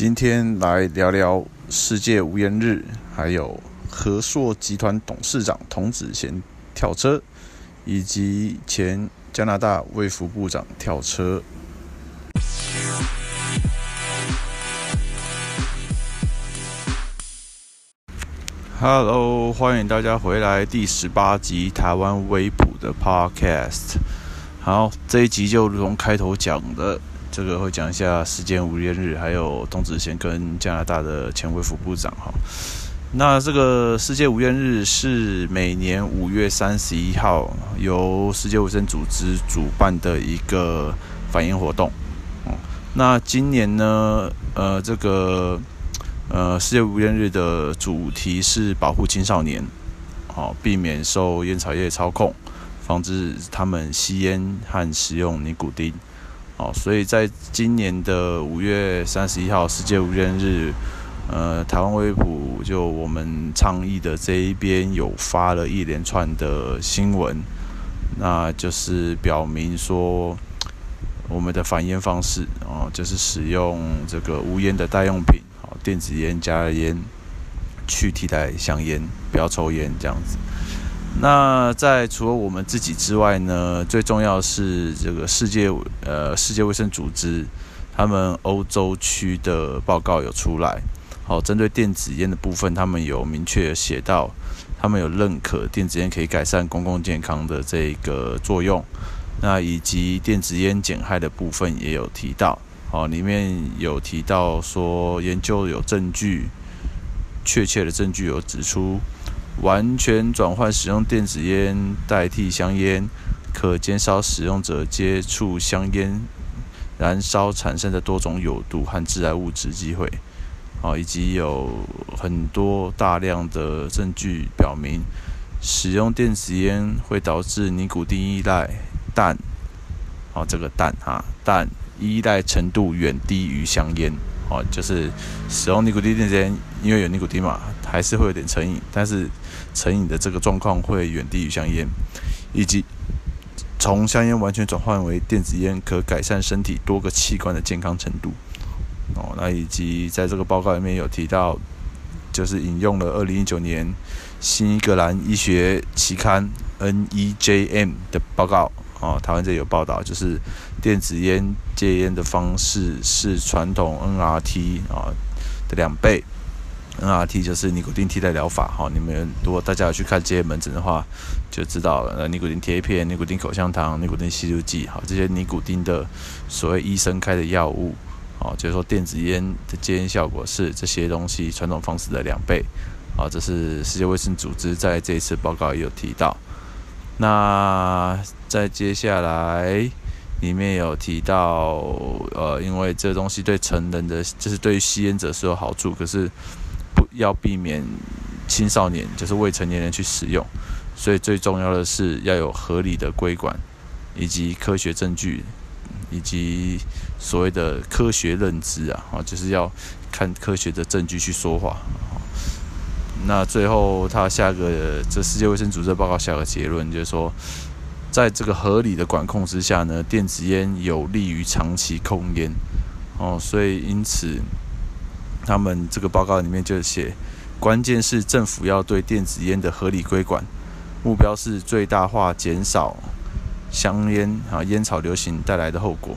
今天来聊聊世界无烟日，还有和硕集团董事长童子贤跳车，以及前加拿大卫福部长跳车。Hello，欢迎大家回来第十八集台湾微普的 Podcast。好，这一集就如同开头讲的。这个会讲一下世界无烟日，还有董子贤跟加拿大的前卫副部长哈。那这个世界无烟日是每年五月三十一号由世界卫生组织主办的一个反烟活动。那今年呢，呃，这个呃世界无烟日的主题是保护青少年，好，避免受烟草业操控，防止他们吸烟和使用尼古丁。哦，所以在今年的五月三十一号世界无烟日，呃，台湾微普就我们倡议的这一边有发了一连串的新闻，那就是表明说我们的反烟方式哦，就是使用这个无烟的代用品，哦，电子烟、加热烟去替代香烟，不要抽烟这样子。那在除了我们自己之外呢，最重要是这个世界呃世界卫生组织，他们欧洲区的报告有出来，好，针对电子烟的部分，他们有明确写到，他们有认可电子烟可以改善公共健康的这个作用，那以及电子烟减害的部分也有提到，好，里面有提到说研究有证据，确切的证据有指出。完全转换使用电子烟代替香烟，可减少使用者接触香烟燃烧产生的多种有毒和致癌物质机会。啊，以及有很多大量的证据表明，使用电子烟会导致尼古丁依赖，但，哦，这个但哈，但依赖程度远低于香烟。哦，就是使用尼古丁电子烟，因为有尼古丁嘛，还是会有点成瘾，但是成瘾的这个状况会远低于香烟，以及从香烟完全转换为电子烟，可改善身体多个器官的健康程度。哦，那以及在这个报告里面有提到，就是引用了二零一九年新英格兰医学期刊 NEJM 的报告。哦，台湾这有报道，就是电子烟戒烟的方式是传统 NRT 啊的两倍，NRT 就是尼古丁替代疗法。哈，你们如果大家有去看这些门诊的话，就知道了。呃，尼古丁贴片、尼古丁口香糖、尼古丁吸入剂，好，这些尼古丁的所谓医生开的药物，好，就是说电子烟的戒烟效果是这些东西传统方式的两倍。好，这是世界卫生组织在这一次报告也有提到。那再接下来，里面有提到，呃，因为这东西对成人的，就是对于吸烟者是有好处，可是要避免青少年，就是未成年人去使用，所以最重要的是要有合理的规管，以及科学证据，以及所谓的科学认知啊，啊，就是要看科学的证据去说话。那最后，他下个这世界卫生组织报告下个结论就是说，在这个合理的管控之下呢，电子烟有利于长期控烟哦，所以因此，他们这个报告里面就写，关键是政府要对电子烟的合理规管，目标是最大化减少香烟啊烟草流行带来的后果，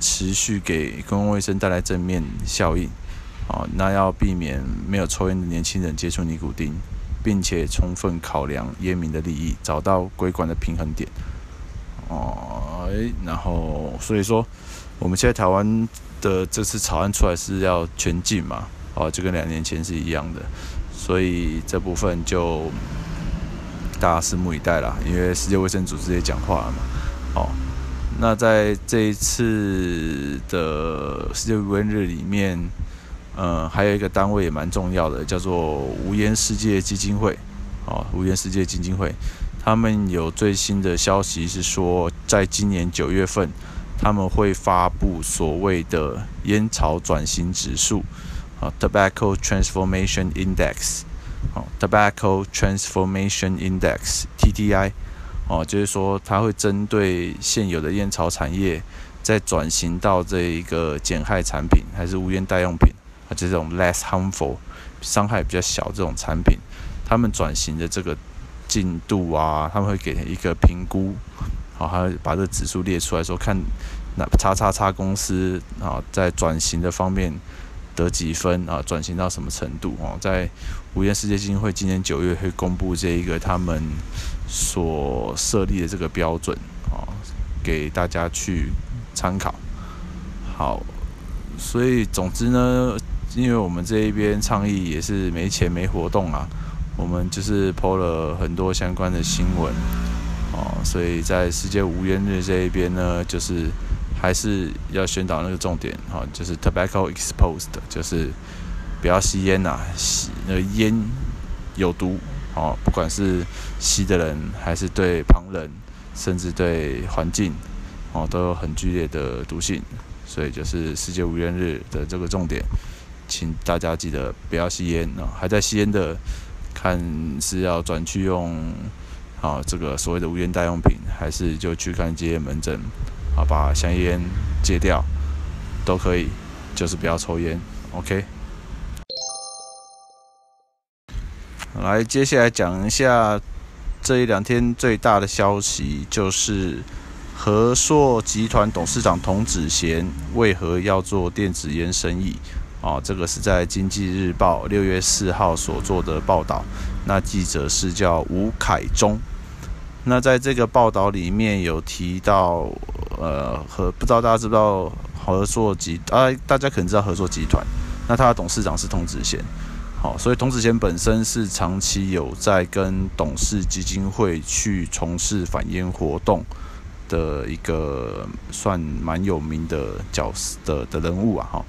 持续给公共卫生带来正面效应。哦，那要避免没有抽烟的年轻人接触尼古丁，并且充分考量烟民的利益，找到规管的平衡点。哦，然后所以说，我们现在台湾的这次草案出来是要全禁嘛？哦，就跟两年前是一样的，所以这部分就大家拭目以待啦。因为世界卫生组织也讲话了嘛。哦，那在这一次的世界无烟日里面。嗯，还有一个单位也蛮重要的，叫做无烟世界基金会。哦，无烟世界基金会，他们有最新的消息是说，在今年九月份，他们会发布所谓的烟草转型指数，啊，Tobacco Transformation Index，哦，Tobacco Transformation Index，TTI，哦，就是说它会针对现有的烟草产业，再转型到这一个减害产品，还是无烟代用品。啊，就这种 less harmful，伤害比较小这种产品，他们转型的这个进度啊，他们会给一个评估，好，还要把这个指数列出来说，看那叉叉叉公司啊，在转型的方面得几分啊，转型到什么程度哦，在无烟世界基金会今年九月会公布这一个他们所设立的这个标准啊，给大家去参考。好，所以总之呢，因为我们这一边倡议也是没钱没活动啊，我们就是抛了很多相关的新闻哦，所以在世界无烟日这一边呢，就是还是要宣导那个重点哈，就是 tobacco exposed，就是不要吸烟呐，吸那个烟有毒哦，不管是吸的人还是对旁人，甚至对环境哦，都有很剧烈的毒性。所以就是世界无烟日的这个重点，请大家记得不要吸烟啊！还在吸烟的，看是要转去用啊这个所谓的无烟代用品，还是就去看戒烟门诊，啊把香烟戒掉，都可以，就是不要抽烟。OK。来，接下来讲一下这一两天最大的消息，就是。和硕集团董事长童子贤为何要做电子烟生意？哦，这个是在《经济日报》六月四号所做的报道。那记者是叫吴凯中。那在这个报道里面有提到，呃，和不知道大家知不知道合作集啊，大家可能知道合作集团。那他的董事长是童子贤。好，所以童子贤本身是长期有在跟董事基金会去从事反烟活动。的一个算蛮有名的角色的的人物啊，哈，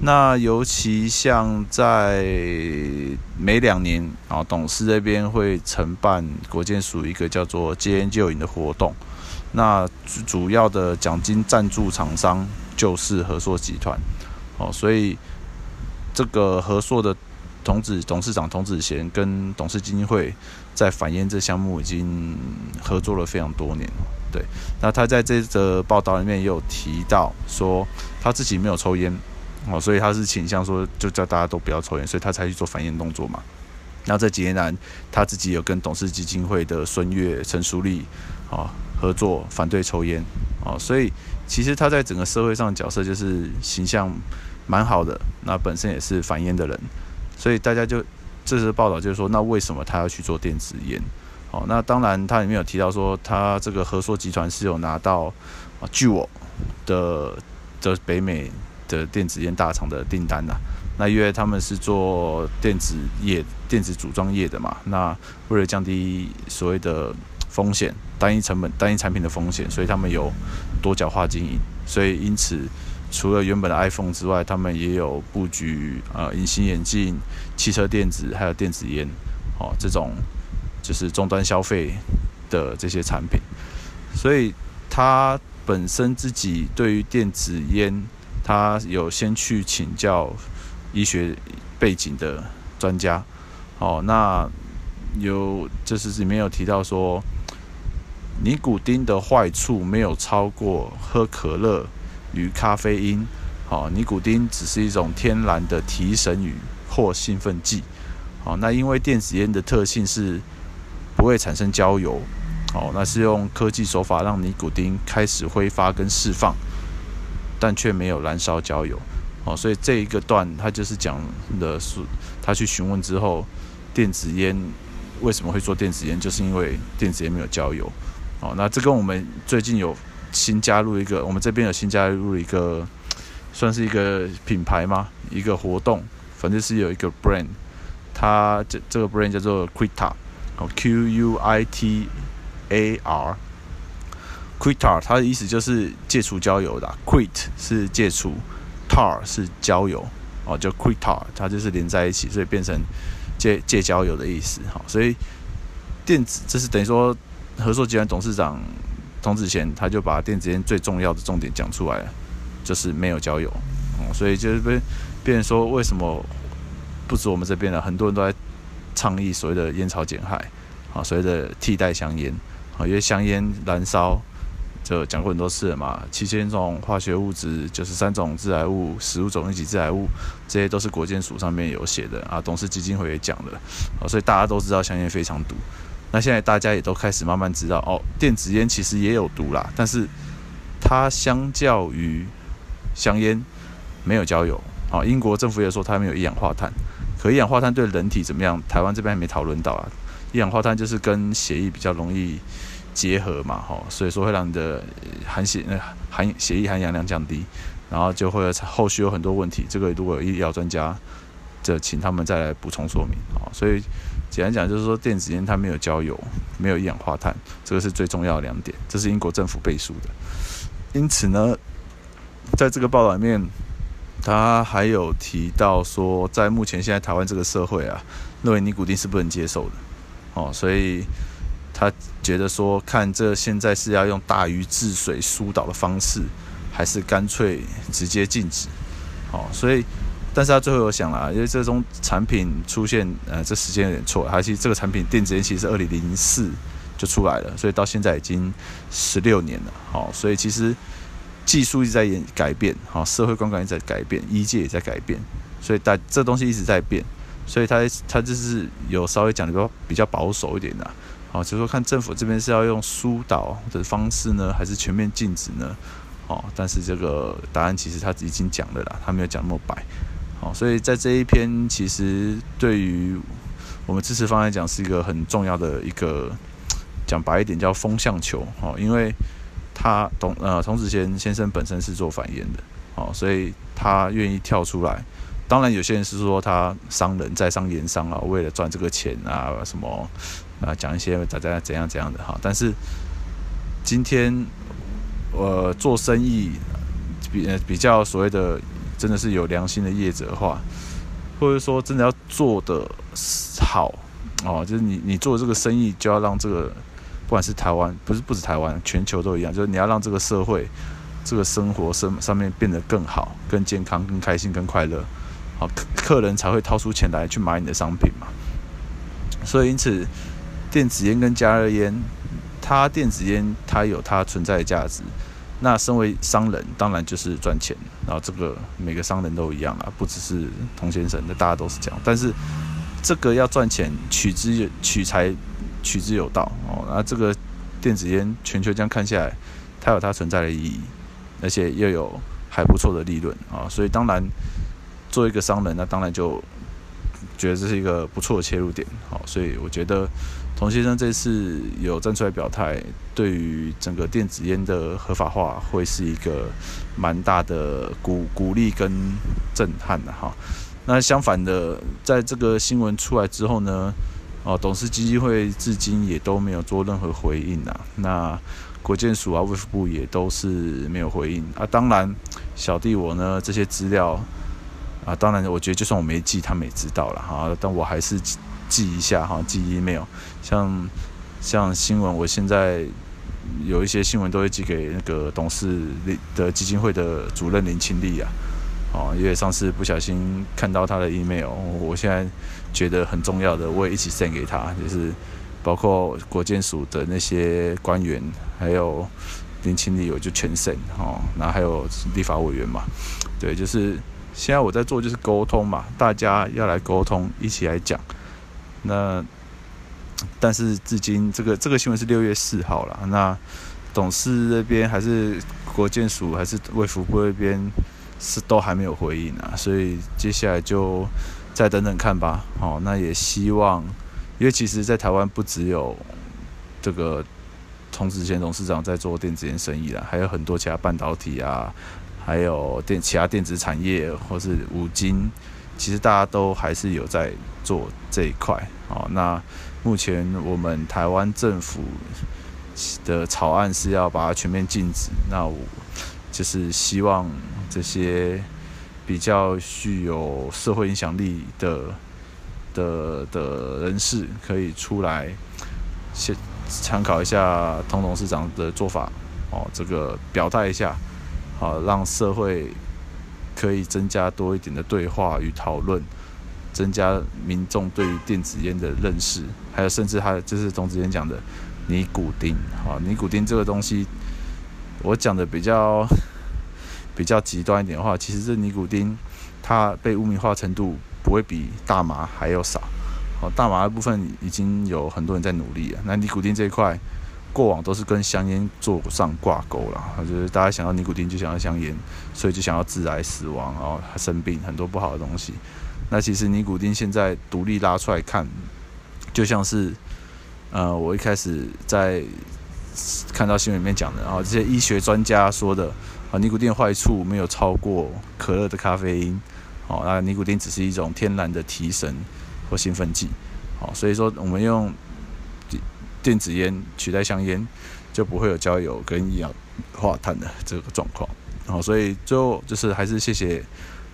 那尤其像在每两年啊，董事这边会承办国健署一个叫做戒烟救瘾的活动，那主要的奖金赞助厂商就是和硕集团，哦，所以这个和硕的童子董事长童子贤跟董事基金会在反烟这项目已经合作了非常多年。对，那他在这则报道里面也有提到说，他自己没有抽烟，哦，所以他是倾向说，就叫大家都不要抽烟，所以他才去做反烟动作嘛。那这几年来，他自己有跟董事基金会的孙越、陈淑丽，啊，合作反对抽烟，啊，所以其实他在整个社会上的角色就是形象蛮好的，那本身也是反烟的人，所以大家就这次报道就是说，那为什么他要去做电子烟？哦，那当然，他里面有提到说，他这个合作集团是有拿到啊，据我的的北美的电子烟大厂的订单呐。那因为他们是做电子业、电子组装业的嘛，那为了降低所谓的风险、单一成本、单一产品的风险，所以他们有多角化经营。所以因此，除了原本的 iPhone 之外，他们也有布局啊，隐形眼镜、汽车电子还有电子烟，哦，这种。就是终端消费的这些产品，所以他本身自己对于电子烟，他有先去请教医学背景的专家。哦，那有就是里面有提到说，尼古丁的坏处没有超过喝可乐与咖啡因。哦，尼古丁只是一种天然的提神与或兴奋剂。哦，那因为电子烟的特性是。不会产生焦油，哦，那是用科技手法让尼古丁开始挥发跟释放，但却没有燃烧焦油，哦，所以这一个段他就是讲的是他去询问之后，电子烟为什么会做电子烟，就是因为电子烟没有焦油，哦，那这跟我们最近有新加入一个，我们这边有新加入一个，算是一个品牌吗？一个活动，反正是有一个 brand，它这这个 brand 叫做 Quitar，Q U I T A R Quitar，它的意思就是戒除焦油的，Quit 是戒除，Tar 是焦油，哦，就 Quitar，它就是连在一起，所以变成戒戒焦油的意思。好，所以电子这是等于说合作集团董事长童子贤，他就把电子烟最重要的重点讲出来了，就是没有焦油。哦，所以就是变变成说为什么不止我们这边了，很多人都在。倡议所谓的烟草减害，啊，所谓的替代香烟，啊，因为香烟燃烧就讲过很多次了嘛，七千种化学物质，九十三种致癌物，十五种一级致癌物，这些都是国健署上面有写的啊，董事基金会也讲了啊，所以大家都知道香烟非常毒。那现在大家也都开始慢慢知道哦，电子烟其实也有毒啦，但是它相较于香烟没有焦油。好，英国政府也说它没有一氧化碳，可一氧化碳对人体怎么样？台湾这边还没讨论到啊。一氧化碳就是跟血液比较容易结合嘛，吼，所以说会让你的含血呃含血液含氧量降低，然后就会后续有很多问题。这个如果有医疗专家，就请他们再来补充说明啊。所以简单讲就是说，电子烟它没有焦油，没有一氧化碳，这个是最重要的两点，这是英国政府背书的。因此呢，在这个报道里面。他还有提到说，在目前现在台湾这个社会啊，认为尼古丁是不能接受的，哦，所以他觉得说，看这现在是要用大禹治水疏导的方式，还是干脆直接禁止，哦，所以，但是他最后有想了，因为这种产品出现，呃，这时间有点错，他其实这个产品电子烟其实是二零零四就出来了，所以到现在已经十六年了，好，所以其实。技术一直在演改变，好，社会观感一直在改变，医界也在改变，所以大这东西一直在变，所以他他就是有稍微讲的比较保守一点的，好，就是说看政府这边是要用疏导的方式呢，还是全面禁止呢？哦，但是这个答案其实他已经讲了啦，他没有讲那么白，好，所以在这一篇其实对于我们支持方来讲是一个很重要的一个讲白一点叫风向球，哦，因为。他董呃童子贤先生本身是做反烟的，哦，所以他愿意跳出来。当然，有些人是说他商人在商言商啊，为了赚这个钱啊，什么啊，讲一些怎怎怎样怎样的哈。但是今天呃做生意比比较所谓的真的是有良心的业者的话，或者说真的要做的好哦，就是你你做这个生意就要让这个。不管是台湾，不是不止台湾，全球都一样。就是你要让这个社会、这个生活上上面变得更好、更健康、更开心、更快乐，好客，客人才会掏出钱来去买你的商品嘛。所以因此，电子烟跟加热烟，它电子烟它有它存在的价值。那身为商人，当然就是赚钱。然后这个每个商人都一样啦，不只是童先生，那大家都是这样。但是这个要赚钱，取之取财。取之有道哦，那这个电子烟全球这样看下来，它有它存在的意义，而且又有还不错的利润啊，所以当然作为一个商人，那当然就觉得这是一个不错的切入点，好，所以我觉得童先生这次有站出来表态，对于整个电子烟的合法化会是一个蛮大的鼓鼓励跟震撼的哈。那相反的，在这个新闻出来之后呢？哦，董事基金会至今也都没有做任何回应呐、那国健署啊、卫福部也都是没有回应啊。当然，小弟我呢这些资料啊，当然我觉得就算我没记，他们也知道了哈。但我还是记一下哈，寄 email。像像新闻，我现在有一些新闻都会寄给那个董事的基金会的主任林清丽啊。哦，因为上次不小心看到他的 email，我现在觉得很重要的，我也一起 send 给他，就是包括国建署的那些官员，还有林清丽，我就全 send 哦，然后还有立法委员嘛，对，就是现在我在做就是沟通嘛，大家要来沟通，一起来讲。那但是至今这个这个新闻是六月四号了，那董事那边还是国建署还是卫福部那边？是都还没有回应啊，所以接下来就再等等看吧。好，那也希望，因为其实，在台湾不只有这个童子贤董事长在做电子烟生意啦，还有很多其他半导体啊，还有电其他电子产业或是五金，其实大家都还是有在做这一块。好，那目前我们台湾政府的草案是要把它全面禁止，那我就是希望。这些比较具有社会影响力的的的人士，可以出来先参考一下童董事长的做法哦，这个表态一下，好，让社会可以增加多一点的对话与讨论，增加民众对于电子烟的认识，还有甚至还有就是童子贤讲的尼古丁，好，尼古丁这个东西。我讲的比较 比较极端一点的话，其实这尼古丁它被污名化程度不会比大麻还要少。好，大麻的部分已经有很多人在努力了。那尼古丁这一块，过往都是跟香烟做上挂钩了。就是大家想要尼古丁就想要香烟，所以就想要致癌死亡，然后生病很多不好的东西。那其实尼古丁现在独立拉出来看，就像是呃，我一开始在看到新闻里面讲的，然后这些医学专家说的啊，尼古丁的坏处没有超过可乐的咖啡因。哦，那尼古丁只是一种天然的提神。或兴奋剂，好，所以说我们用电子烟取代香烟，就不会有焦油跟一氧化碳的这个状况。好，所以最后就是还是谢谢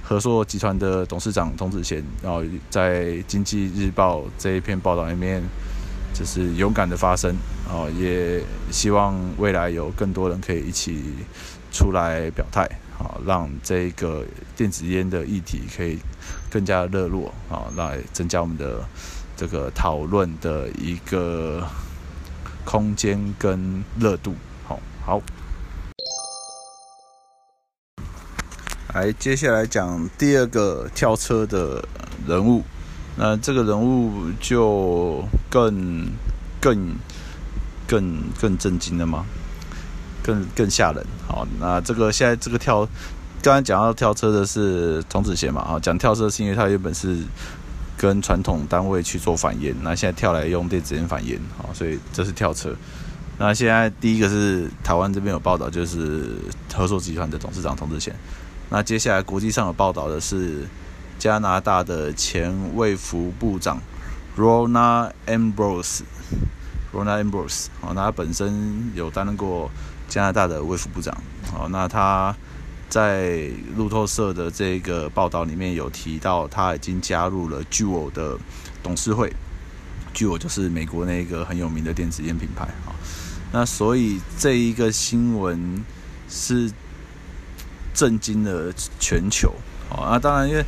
和硕集团的董事长童子贤，然后在《经济日报》这一篇报道里面，就是勇敢的发声，哦，也希望未来有更多人可以一起出来表态，好，让这个电子烟的议题可以。更加热络啊，来增加我们的这个讨论的一个空间跟热度。好，好，来接下来讲第二个跳车的人物。那这个人物就更更更更震惊了吗？更更吓人。好，那这个现在这个跳。刚才讲到跳车的是童子贤嘛，啊，讲跳车是因为他原本是跟传统单位去做反烟，那现在跳来用电子烟反烟，啊，所以这是跳车。那现在第一个是台湾这边有报道，就是和硕集团的董事长童子贤。那接下来国际上有报道的是加拿大的前卫福部长 Rona Ambrose，Rona Ambrose，啊，那他本身有担任过加拿大的卫福部长，哦，那他。在路透社的这个报道里面有提到，他已经加入了 Juul 的董事会。Juul 就是美国那个很有名的电子烟品牌啊。那所以这一个新闻是震惊了全球啊。那当然，因为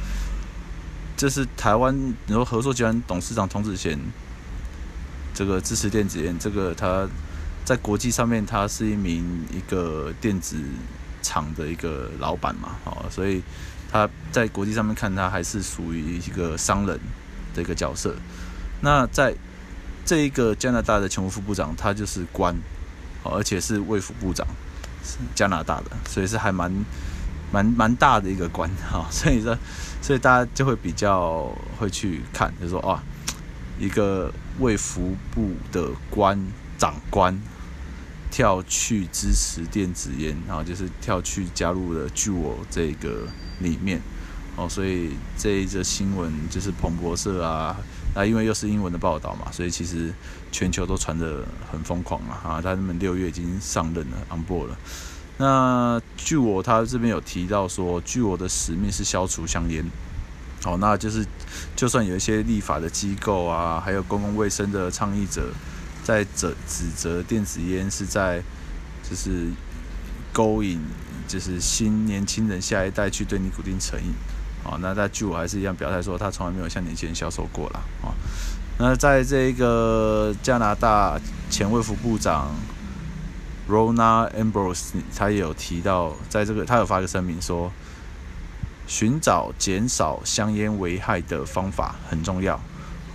这是台湾，你说合作集团董事长童子贤，这个支持电子烟，这个他在国际上面他是一名一个电子。厂的一个老板嘛，哦，所以他在国际上面看他还是属于一个商人的一个角色。那在这一个加拿大的前副部长，他就是官，而且是卫副部长，加拿大的，所以是还蛮蛮蛮大的一个官哈。所以说，所以大家就会比较会去看，就说啊，一个卫福部的官长官。跳去支持电子烟，然后就是跳去加入了 Juul 这个里面，哦，所以这一则新闻就是彭博社啊，那因为又是英文的报道嘛，所以其实全球都传得很疯狂啊，啊，他们六月已经上任了，on 了。那据我他这边有提到说据我的使命是消除香烟，哦，那就是就算有一些立法的机构啊，还有公共卫生的倡议者。在指指责电子烟是在就是勾引就是新年轻人下一代去对尼古丁成瘾，哦，那在据我还是一样表态说他从来没有向年轻人销售过了啊。那在这个加拿大前卫福部长 Rona Ambrose 他也有提到，在这个他有发个声明说，寻找减少香烟危害的方法很重要。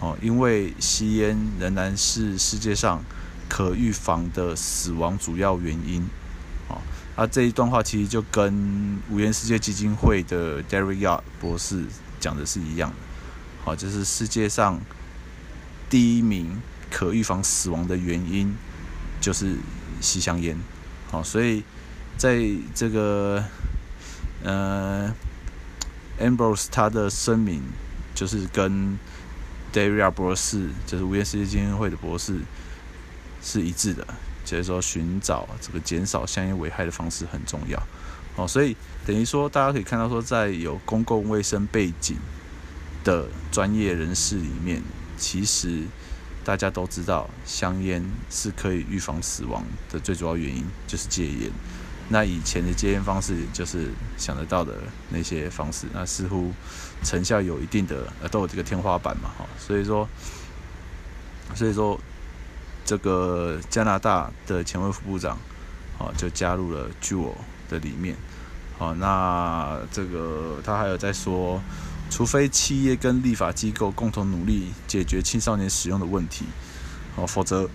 哦，因为吸烟仍然是世界上可预防的死亡主要原因。哦，啊，这一段话其实就跟无烟世界基金会的 Derek Yard 博士讲的是一样的。好，就是世界上第一名可预防死亡的原因就是吸香烟。好，所以在这个呃 Ambrose 他的声明就是跟 Daria 博士就是无烟世界基金会的博士是一致的，就是说寻找这个减少香烟危害的方式很重要。哦，所以等于说大家可以看到说，在有公共卫生背景的专业人士里面，其实大家都知道香烟是可以预防死亡的最主要原因就是戒烟。那以前的戒烟方式就是想得到的那些方式，那似乎成效有一定的，都有这个天花板嘛，哈，所以说，所以说，这个加拿大的前卫副部长，哦，就加入了 j u 的里面。好，那这个他还有在说，除非企业跟立法机构共同努力解决青少年使用的问题，哦，否则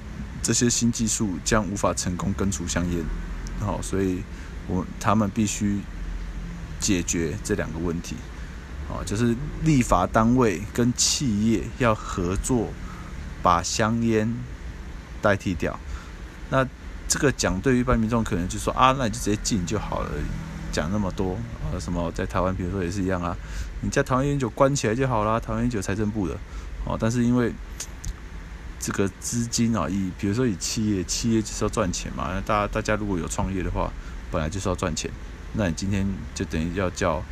这些新技术将无法成功根除香烟。好，所以我他们必须解决这两个问题。哦，就是立法单位跟企业要合作，把香烟代替掉。那这个讲对于一般民众可能就说啊，那你就直接禁就好了。讲那么多，呃，什么在台湾，比如说也是一样啊，你在台湾烟酒关起来就好了。台湾烟酒财政部的，哦，但是因为这个资金啊，以比如说以企业，企业就是要赚钱嘛。那大家大家如果有创业的话，本来就是要赚钱，那你今天就等于要叫。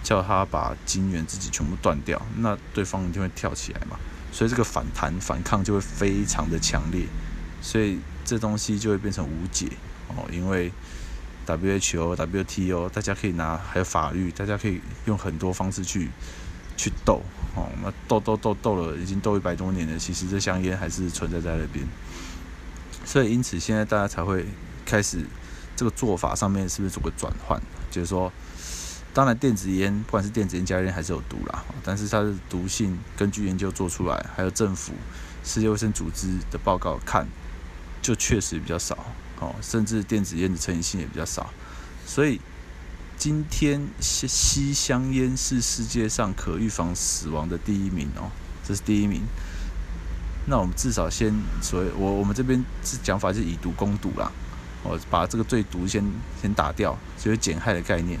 叫他把金源自己全部断掉，那对方一定会跳起来嘛，所以这个反弹反抗就会非常的强烈，所以这东西就会变成无解哦，因为 WHO、WTO 大家可以拿，还有法律，大家可以用很多方式去去斗哦，那斗斗斗斗了，已经斗一百多年了，其实这香烟还是存在在那边，所以因此现在大家才会开始这个做法上面是不是做个转换，就是说。当然，电子烟不管是电子烟、加烟还是有毒啦，但是它的毒性根据研究做出来，还有政府、世界卫生组织的报告看，就确实比较少哦，甚至电子烟的成瘾性也比较少。所以今天吸吸香烟是世界上可预防死亡的第一名哦，这是第一名。那我们至少先所谓我我们这边是讲法是以毒攻毒啦，哦，把这个最毒先先打掉，所以减害的概念。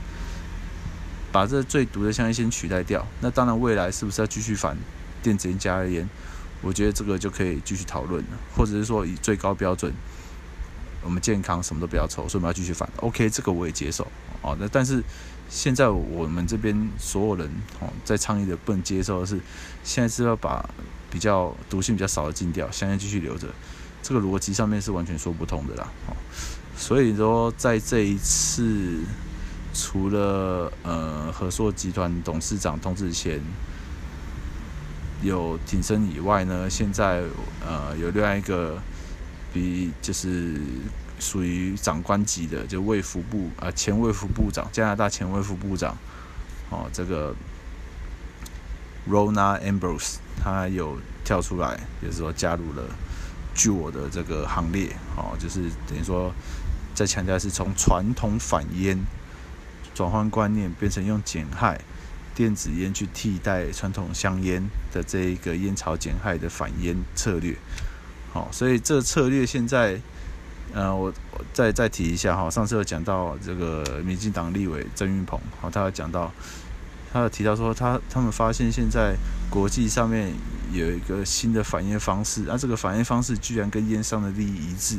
把这最毒的香烟先取代掉，那当然未来是不是要继续反电子烟、加热烟？我觉得这个就可以继续讨论了，或者是说以最高标准，我们健康什么都不要抽，所以我们要继续反。OK，这个我也接受哦。那但是现在我们这边所有人哦在倡议的不能接受的是，现在是要把比较毒性比较少的禁掉，香烟继续留着，这个逻辑上面是完全说不通的啦。哦，所以说在这一次。除了呃和硕集团董事长童志贤有挺身以外呢，现在呃有另外一个比就是属于长官级的，就卫福部啊、前卫福部长加拿大前卫福部长哦，这个 Rona Ambrose 他有跳出来，也就是说加入了据我的这个行列哦，就是等于说在强调是从传统反烟。转换观念，变成用减害电子烟去替代传统香烟的这一个烟草减害的反烟策略。好，所以这个策略现在，呃，我再再提一下哈，上次有讲到这个民进党立委郑运鹏，好，他有讲到，他有提到说他他们发现现在国际上面有一个新的反应方式，啊，这个反应方式居然跟烟商的利益一致，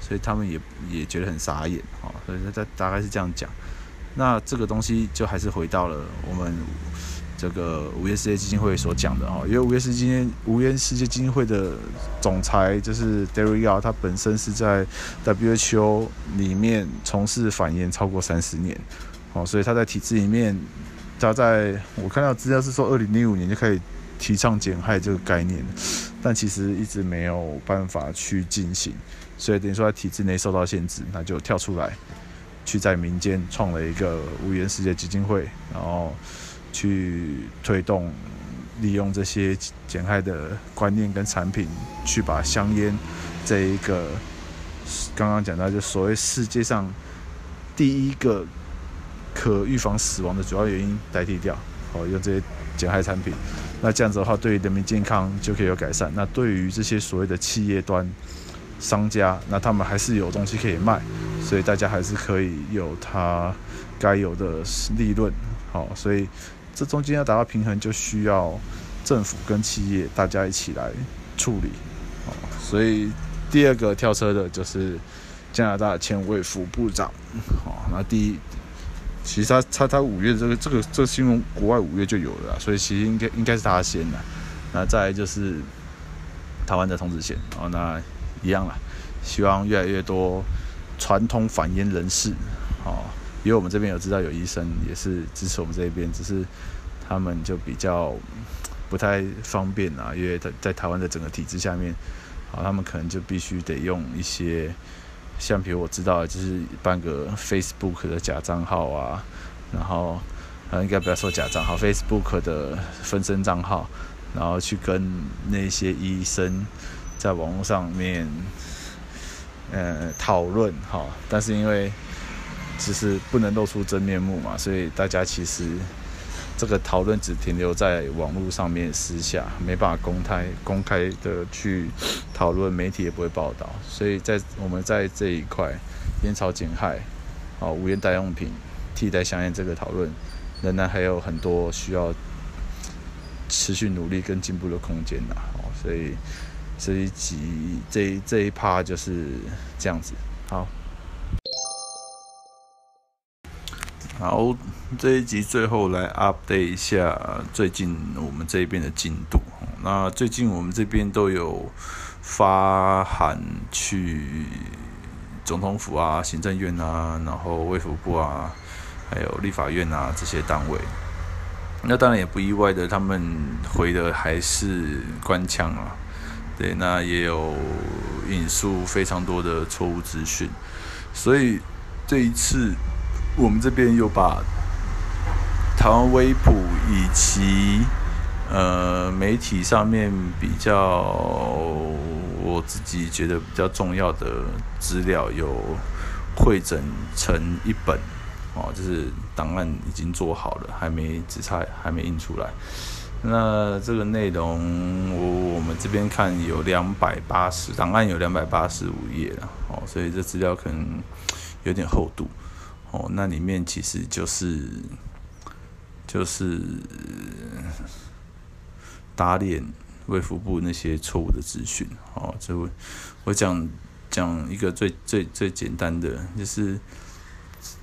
所以他们也也觉得很傻眼，好，所以他大概是这样讲。那这个东西就还是回到了我们这个无烟世界基金会所讲的哈，因为无烟世界无缘世界基金会的总裁就是 Derek Yao，他本身是在 WHO 里面从事反烟超过三十年，哦，所以他在体制里面，他在我看到资料是说，二零零五年就可以提倡减害这个概念，但其实一直没有办法去进行，所以等于说在体制内受到限制，那就跳出来。去在民间创了一个无缘世界基金会，然后去推动利用这些减害的观念跟产品，去把香烟这一个刚刚讲到就所谓世界上第一个可预防死亡的主要原因代替掉，好，用这些减害产品，那这样子的话，对于人民健康就可以有改善。那对于这些所谓的企业端商家，那他们还是有东西可以卖。所以大家还是可以有它该有的利润，好，所以这中间要达到平衡，就需要政府跟企业大家一起来处理，哦，所以第二个跳车的就是加拿大前卫副部长，好，那第一，其实他他他五月这个这个这个新闻国外五月就有了，所以其实应该应该是他先的，那再来就是台湾的童子贤，哦，那一样了，希望越来越多。传统反烟人士，哦，因为我们这边有知道有医生也是支持我们这边，只是他们就比较不太方便啊，因为在在台湾的整个体制下面，啊，他们可能就必须得用一些像比如我知道，就是办个 Facebook 的假账号啊，然后呃，应该不要说假账号，Facebook 的分身账号，然后去跟那些医生在网络上面呃讨论哈，但是因为只是不能露出真面目嘛，所以大家其实。这个讨论只停留在网络上面，私下没办法公开公开的去讨论，媒体也不会报道。所以在我们在这一块烟草减害、啊无烟代用品替代香烟这个讨论，仍然还有很多需要持续努力跟进步的空间呐。哦，所以这一集这一这一趴就是这样子。好。好，这一集最后来 update 一下最近我们这边的进度。那最近我们这边都有发函去总统府啊、行政院啊，然后卫福部啊，还有立法院啊这些单位。那当然也不意外的，他们回的还是官腔啊。对，那也有引述非常多的错误资讯，所以这一次。我们这边又把台湾威普以及呃媒体上面比较我自己觉得比较重要的资料，有汇整成一本哦，就是档案已经做好了，还没只差还没印出来。那这个内容我我们这边看有两百八十档案，有两百八十五页了哦，所以这资料可能有点厚度。哦，那里面其实就是就是打脸卫福部那些错误的资讯。哦，就我讲讲一个最最最简单的，就是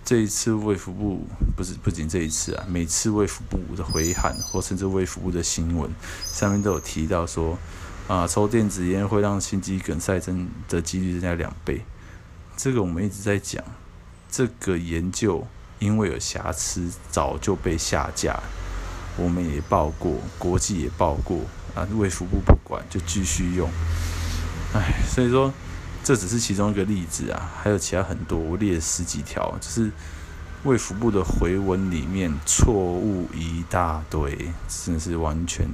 这一次卫福部不是不仅这一次啊，每次卫福部的回函或甚至卫福部的新闻上面都有提到说，啊，抽电子烟会让心肌梗塞增的几率增加两倍。这个我们一直在讲。这个研究因为有瑕疵，早就被下架。我们也报过，国际也报过啊，卫福部不管，就继续用。哎，所以说这只是其中一个例子啊，还有其他很多，我列了十几条，就是卫福部的回文里面错误一大堆，真的是完全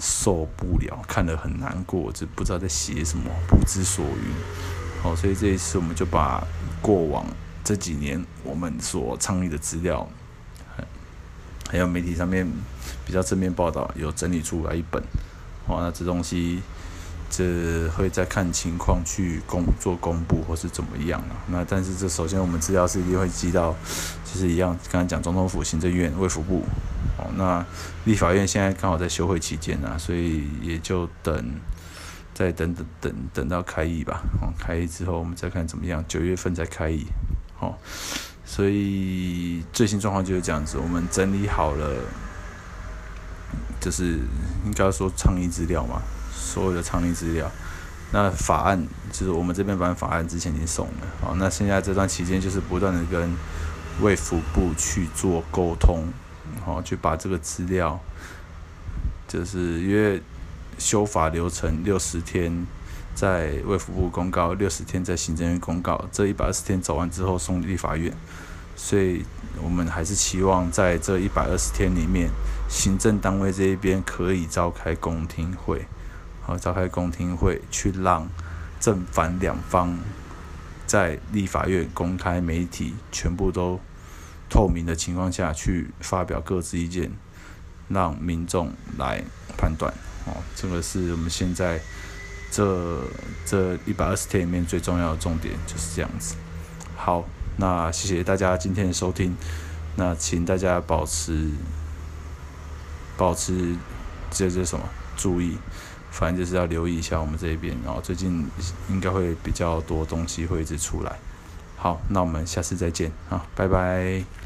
受不了，看得很难过，就不知道在写什么，不知所云。好，所以这一次我们就把过往。这几年我们所倡议的资料，还有媒体上面比较正面报道，有整理出来一本，哦，那这东西这会再看情况去公做公布或是怎么样啊？那但是这首先我们资料是一定会寄到，就是一样，刚才讲总统府、行政院、卫福部，哦，那立法院现在刚好在休会期间啊，所以也就等，再等等等等到开议吧，哦，开议之后我们再看怎么样，九月份再开议。哦，所以最新状况就是这样子。我们整理好了，就是应该说倡议资料嘛，所有的倡议资料。那法案就是我们这边把法案之前已经送了。好，那现在这段期间就是不断的跟卫福部去做沟通，好，去把这个资料，就是因为修法流程六十天。在卫福部公告六十天，在行政院公告，这一百二十天走完之后送立法院，所以我们还是期望在这一百二十天里面，行政单位这一边可以召开公听会，好，召开公听会，去让正反两方在立法院公开媒体全部都透明的情况下去发表各自意见，让民众来判断，哦，这个是我们现在。这这一百二十天里面最重要的重点就是这样子。好，那谢谢大家今天的收听。那请大家保持保持这这什么注意，反正就是要留意一下我们这边。然后最近应该会比较多东西会一直出来。好，那我们下次再见啊，拜拜。